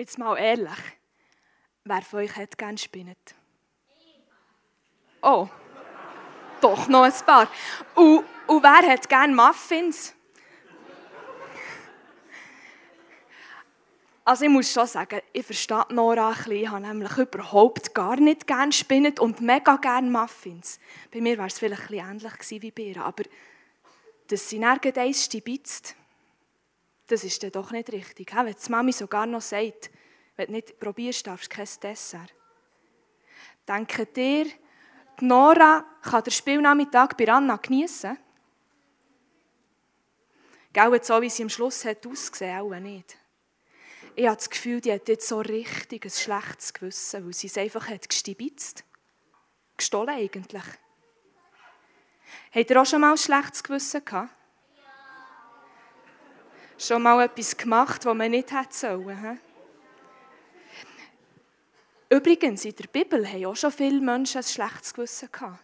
Jetzt mal ehrlich. Wer von euch hat gern Spinnet? Oh, doch noch ein paar. Und, und wer hat gern Muffins? Also ich muss schon sagen, ich verstehe Nora ein bisschen. Ich habe nämlich überhaupt gar nicht gerne Spinnet und mega gerne Muffins. Bei mir wäre es vielleicht ein bisschen ähnlich wie bei ihr, aber dass sie nirgends eins stibitzt, das ist dann doch nicht richtig. Wenn die Mami sogar noch sagt, wenn du nicht probierst, darfst du kein Dessert. Denkt ihr, Nora kann den Spielnachmittag bei Anna geniessen? Gell, so wie sie am Schluss hat ausgesehen, auch nicht ich habe das Gefühl, die hat jetzt so richtig ein schlechtes Gewissen, weil sie es einfach hat gestibitzt. Gestohlen eigentlich. Habt ihr auch schon mal ein schlechtes Gewissen gehabt? Schon mal etwas gemacht, was man nicht hätte sollen? He? Übrigens, in der Bibel haben auch schon viele Menschen ein schlechtes Gewissen gehabt.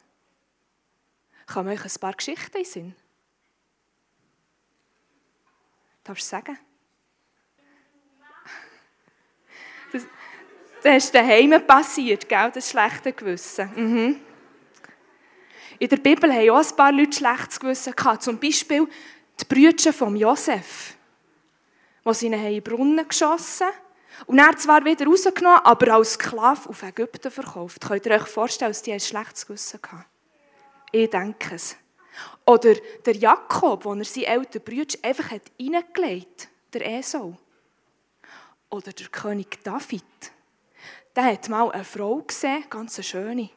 Kann euch ein paar Geschichten in Sinn? Darfst du sagen? Das, das ist daheim passiert, gell, das schlechte Gewissen. Mhm. In der Bibel haben auch ein paar Leute schlechtes Gewissen gehabt. Zum Beispiel die Brüder von Josef, die sie in den Brunnen geschossen und er zwar wieder rausgenommen, aber als Sklave auf Ägypten verkauft. Könnt ihr euch vorstellen, dass die ein schlechtes Gewissen hatten? Ich denke es. Oder der Jakob, wo er seine älteren Brüder einfach reingelegt hat, der Esau. Oder der König David. Der hat mal eine Frau gesehen, ganz eine schöne.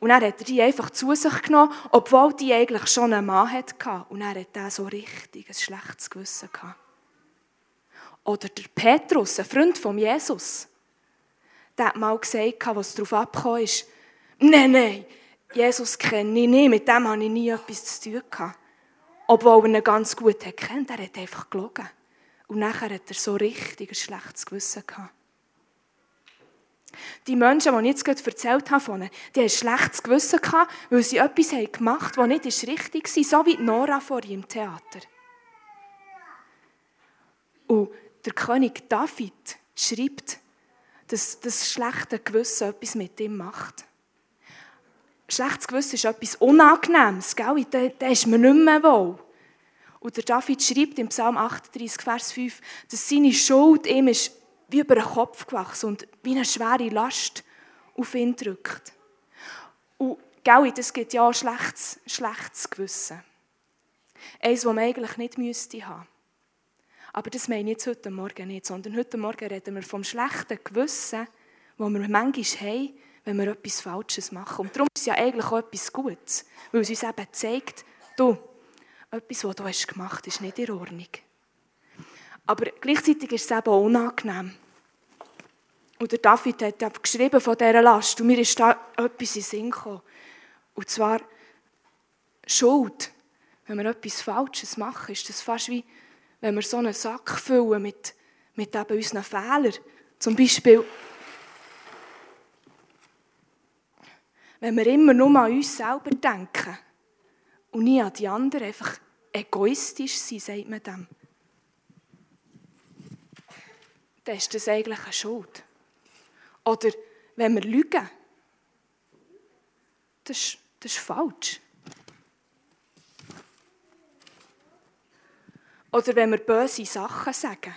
Und er hat die einfach zu sich genommen, obwohl die eigentlich schon einen Mann hatte. Und er hat der so richtig ein schlechtes Gewissen gehabt. Oder der Petrus, ein Freund von Jesus. Der hat mal gesagt, was darauf abgekommen ist. Nein, nein, Jesus kenne ich nicht, mit dem habe ich nie etwas zu tun gehabt. Obwohl er ihn ganz gut kennt, er hat einfach gelogen. Und nachher hat er so richtig ein schlechtes Gewissen gehabt. Die Menschen, die ich jetzt gerade erzählt habe die haben ein schlechtes Gewissen gehabt, weil sie etwas gemacht haben, das nicht richtig war, so wie Nora vor im Theater. Und der König David schreibt, dass das schlechte Gewissen etwas mit ihm macht. Schlechtes Gewissen ist etwas Unangenehmes, gell? Da, da ist man nicht mehr wohl. Und der David schreibt im Psalm 38, Vers 5, dass seine Schuld ihm ist wie über den Kopf gewachsen und wie eine schwere Last auf ihn drückt. Und gell, das gibt ja auch schlechtes, schlechtes Gewissen. Eins, das man eigentlich nicht müsste haben. Aber das meine ich jetzt heute Morgen nicht, sondern heute Morgen reden wir vom schlechten Gewissen, das wir manchmal haben, wenn wir etwas Falsches machen. Und darum ist es ja eigentlich auch etwas Gutes, weil es uns eben zeigt, du, etwas, was du hast gemacht hast, ist nicht in Ordnung. Aber gleichzeitig ist es eben auch unangenehm. Und der David hat geschrieben von dieser Last und mir ist da etwas in den Sinn gekommen. Und zwar Schuld. Wenn wir etwas Falsches machen, ist das fast wie, wenn wir so einen Sack füllen mit, mit eben unseren Fehlern. Zum Beispiel, wenn wir immer nur an uns selber denken und nie an die anderen, einfach egoistisch sein, sagt man dem. Dann ist das eigentlich eine Schuld. Oder wenn wir lügen, das das ist falsch. Oder wenn wir böse Sachen sagen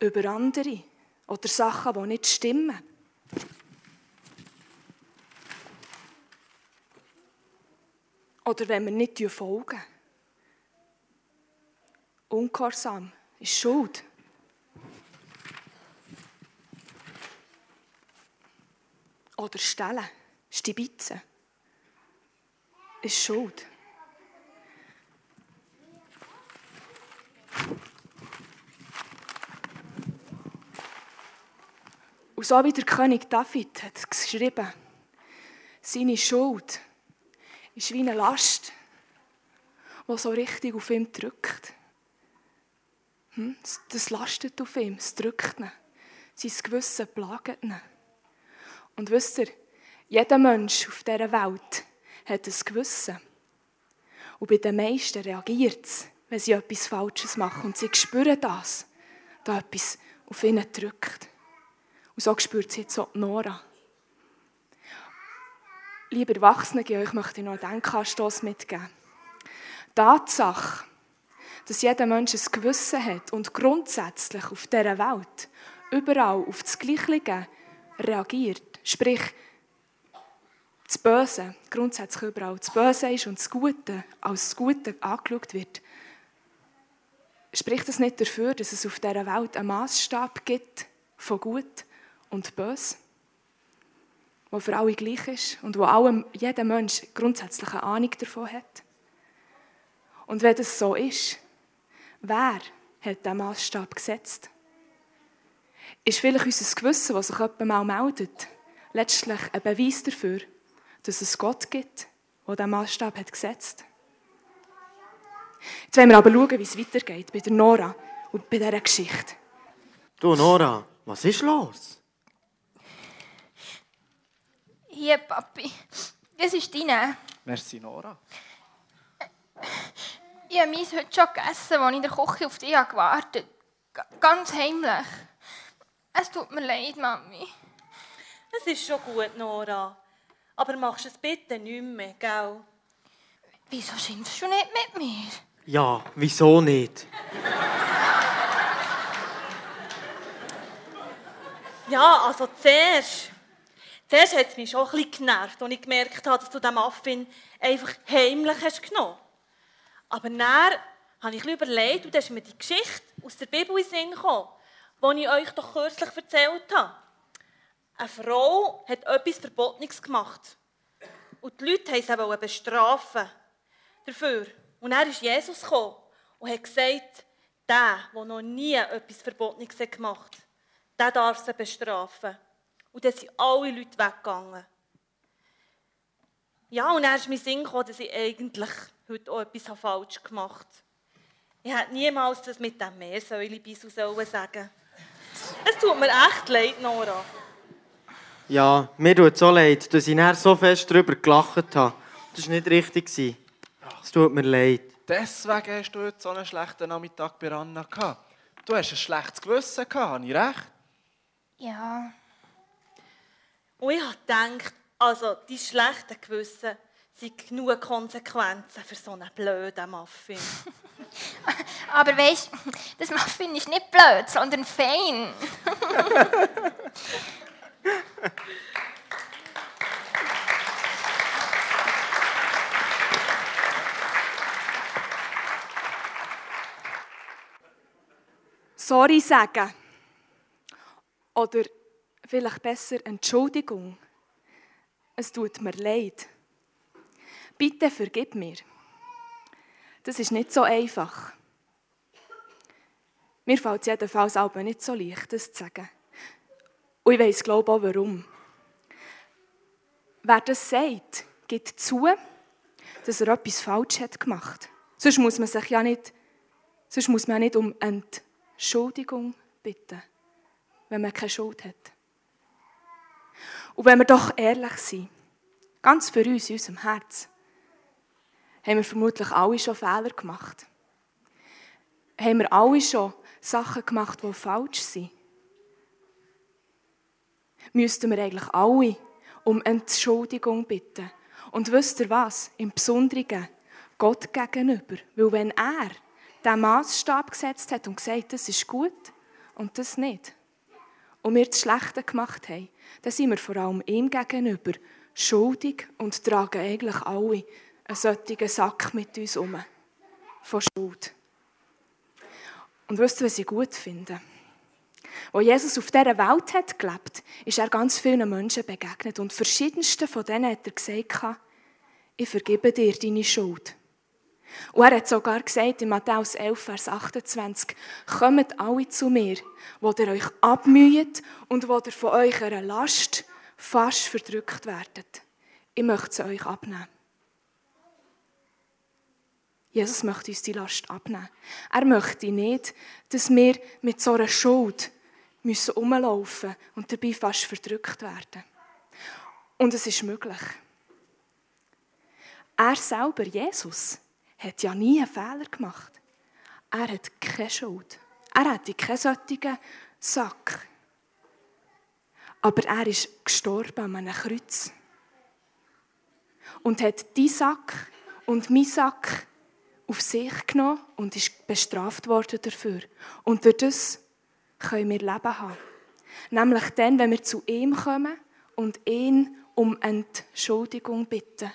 über andere oder Sachen, die nicht stimmen. Oder wenn wir nicht folgen. Ungehorsam ist Schuld. Oder Stellen, Stibitzen, ist Schuld. Und so wie der König David hat geschrieben, seine Schuld ist wie eine Last, die so richtig auf ihn drückt. Hm? Das lastet auf ihm, es drückt ihn. Sein Gewissen plagt ihn. Und wisst ihr, jeder Mensch auf dieser Welt hat ein Gewissen. Und bei den meisten reagiert es, wenn sie etwas Falsches machen. Und sie spüren das, da etwas auf ihn drückt. Und so spürt sie jetzt auch Nora. Liebe Erwachsene, euch möchte ich noch einen Denkanstoss mitgeben. Die Tatsache, dass jeder Mensch ein Gewissen hat und grundsätzlich auf dieser Welt überall auf das Gleiche reagiert, sprich, das Böse grundsätzlich überall das Böse ist und das Gute als das Gute angeschaut wird, spricht das nicht dafür, dass es auf dieser Welt einen Maßstab gibt von Gut und Böse, wo für alle gleich ist und wo allem, jeder Mensch grundsätzlich eine Ahnung davon hat? Und wenn das so ist, wer hat diesen Maßstab gesetzt? Ist vielleicht unser Gewissen, das sich jemand mal meldet, letztlich ein Beweis dafür, dass es Gott gibt, der diesen Maßstab hat gesetzt Jetzt wollen wir aber schauen, wie es weitergeht bei der Nora und bei dieser Geschichte. Du, Nora, was ist los? Hier, Papi. Das ist deine. Merci, Nora. Ich habe meins heute schon gegessen, als ich in der Küche auf dich gewartet habe. Ganz heimlich. Es tut mir leid, Mami. Es ist schon gut, Nora. Aber machst es bitte nicht mehr, gell? Wieso schimpfst du nicht mit mir? Ja, wieso nicht? Ja, also zuerst. Zuerst hat es mich schon bisschen genervt, als ich gemerkt habe, dass du den Muffin einfach heimlich hast genommen Aber dann habe ich überlegt, und da ist mir die Geschichte aus der Bibel in Sinn gekommen, die ich euch doch kürzlich erzählt habe. Eine Frau hat etwas Verbotenes gemacht. Und die Leute wollten sie bestrafen dafür. Und dann ist Jesus gekommen und hat gesagt, der, der noch nie etwas Verbotenes gemacht hat, der darf sie bestrafen. Und dann sind alle Leute weggegangen. Ja, und dann ist mir Sinn gekommen, dass ich eigentlich heute auch etwas falsch gemacht habe. Ich hätte niemals das mit dem Meersäule-Bisu sagen Es tut mir echt leid, Nora. Ja, mir tut es so leid, dass ich so fest darüber gelacht habe. Das war nicht richtig. Es tut mir leid. Deswegen hast du heute so einen schlechten Nachmittag bei Anna gehabt. Du hast ein schlechtes Gewissen gehabt, habe ich recht? Ja. Und ich habe gedacht, also die schlechten Gewissen sind genug Konsequenzen für so einen blöden Muffin. Aber weißt du, das Muffin ist nicht blöd, sondern fein. sorry sagen. Oder vielleicht besser Entschuldigung. Es tut mir leid. Bitte vergib mir. Das ist nicht so einfach. Mir fällt es jedenfalls aber nicht so leicht, das zu sagen. Und ich weiss, glaube auch, warum. Wer das sagt, gibt zu, dass er etwas falsch hat gemacht. Sonst muss man sich ja nicht, sonst muss man ja nicht um Entschuldigung bitten, wenn man keine Schuld hat. Und wenn wir doch ehrlich sind, ganz für uns, in unserem Herz, haben wir vermutlich alle schon Fehler gemacht. Haben wir alle schon Sachen gemacht, die falsch sind. Müssten wir eigentlich alle um Entschuldigung bitten. Und wisst ihr was? Im Besonderen Gott gegenüber. Weil wenn er den Maßstab gesetzt hat und gesagt, das ist gut und das nicht. Und wir das Schlechte gemacht haben, dann sind wir vor allem ihm gegenüber schuldig und tragen eigentlich alle einen solchen Sack mit uns um. Von Schuld. Und wisst ihr, was ich gut finde? Als Jesus auf dieser Welt hat gelebt, ist er ganz vielen Menschen begegnet. Und verschiedenste von denen hat er gesagt, ich vergebe dir deine Schuld. Und er hat sogar gesagt in Matthäus 11, Vers 28, kommt alle zu mir, wo ihr euch abmüht und wo ihr von eurer Last fast verdrückt werdet. Ich möchte sie euch abnehmen. Jesus möchte uns die Last abnehmen. Er möchte nicht, dass wir mit so einer Schuld müssen umlaufen und dabei fast verdrückt werden. Und es ist möglich. Er selber, Jesus, hat ja nie einen Fehler gemacht. Er hat keine Schuld. Er hätte keine solchen Sack. Aber er ist gestorben an einem Kreuz. Und hat die Sack und mein Sack auf sich genommen und ist bestraft worden dafür. Und durch das können wir Leben haben. Nämlich dann, wenn wir zu ihm kommen und ihn um Entschuldigung bitten.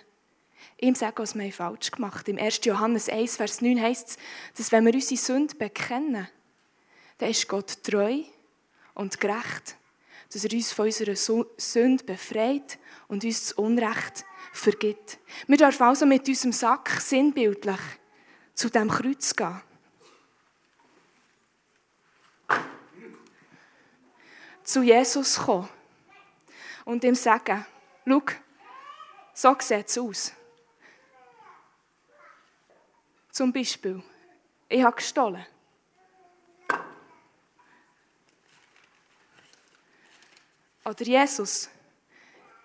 Ihm sagen, was wir falsch gemacht haben. Im 1. Johannes 1, Vers 9 heißt es, dass wenn wir unsere Sünde bekennen, dann ist Gott treu und gerecht, dass er uns von unserer Sünde befreit und uns das Unrecht vergibt. Wir dürfen also mit unserem Sack sinnbildlich zu dem Kreuz gehen. Zu Jesus kommen und ihm sagen, schau, so sieht es aus. Zum Beispiel, ich habe gestohlen. Oder Jesus,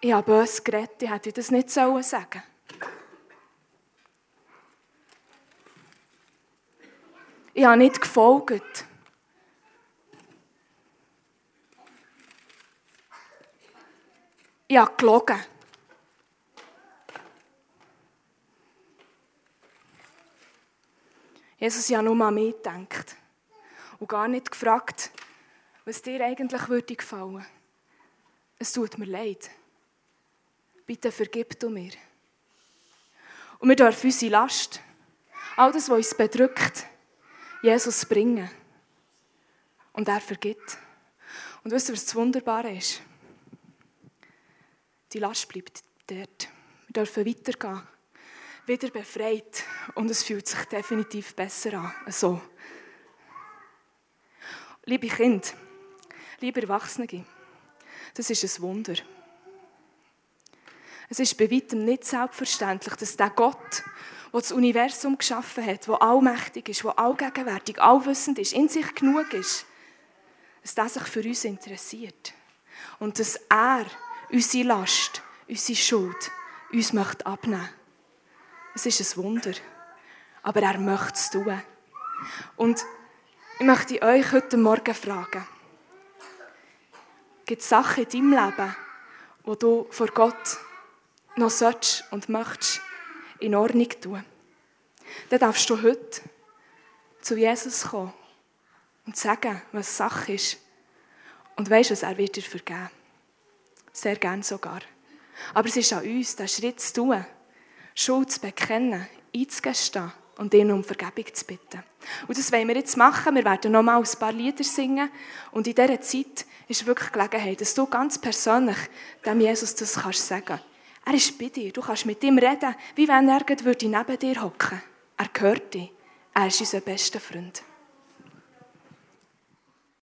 ich habe böse geredet, ich hätte das nicht sagen sollen. Ich habe nicht gefolgt. Ich habe gelogen. Jesus, habe nur an mich gedacht und gar nicht gefragt, was dir eigentlich würde gefallen. Es tut mir leid. Bitte vergib du mir. Und wir dürfen unsere Last, all das, was uns bedrückt, Jesus bringen. Und er vergibt. Und wisst ihr, was das Wunderbare ist? Die Last bleibt dort. Wir dürfen weitergehen. Wieder befreit. Und es fühlt sich definitiv besser an. So. Liebe Kinder, liebe Erwachsene, das ist ein Wunder. Es ist bei weitem nicht selbstverständlich, dass der Gott, der das Universum geschaffen hat, der allmächtig ist, der allgegenwärtig, allwissend ist, in sich genug ist, dass er sich für uns interessiert. Und dass er unsere Last, unsere Schuld uns möchte abnehmen Es ist ein Wunder. Aber er möchte es tun. Und ich möchte euch heute Morgen fragen, gibt es Sachen in deinem Leben, wo du vor Gott noch sollst und möchtest in Ordnung tun, dann darfst du heute zu Jesus kommen und sagen, was Sache ist. Und weißt du, er wird dir vergeben. Sehr gern sogar. Aber es ist an uns, diesen Schritt zu tun, Schuld zu bekennen, einzugestehen und ihn um Vergebung zu bitten. Und das wollen wir jetzt machen. Wir werden nochmal ein paar Lieder singen. Und in dieser Zeit ist wirklich Gelegenheit, dass du ganz persönlich dem Jesus das kannst sagen Er ist bei dir. Du kannst mit ihm reden, wie wenn er neben dir hocken würde. Er gehört dir. Er ist unser bester Freund.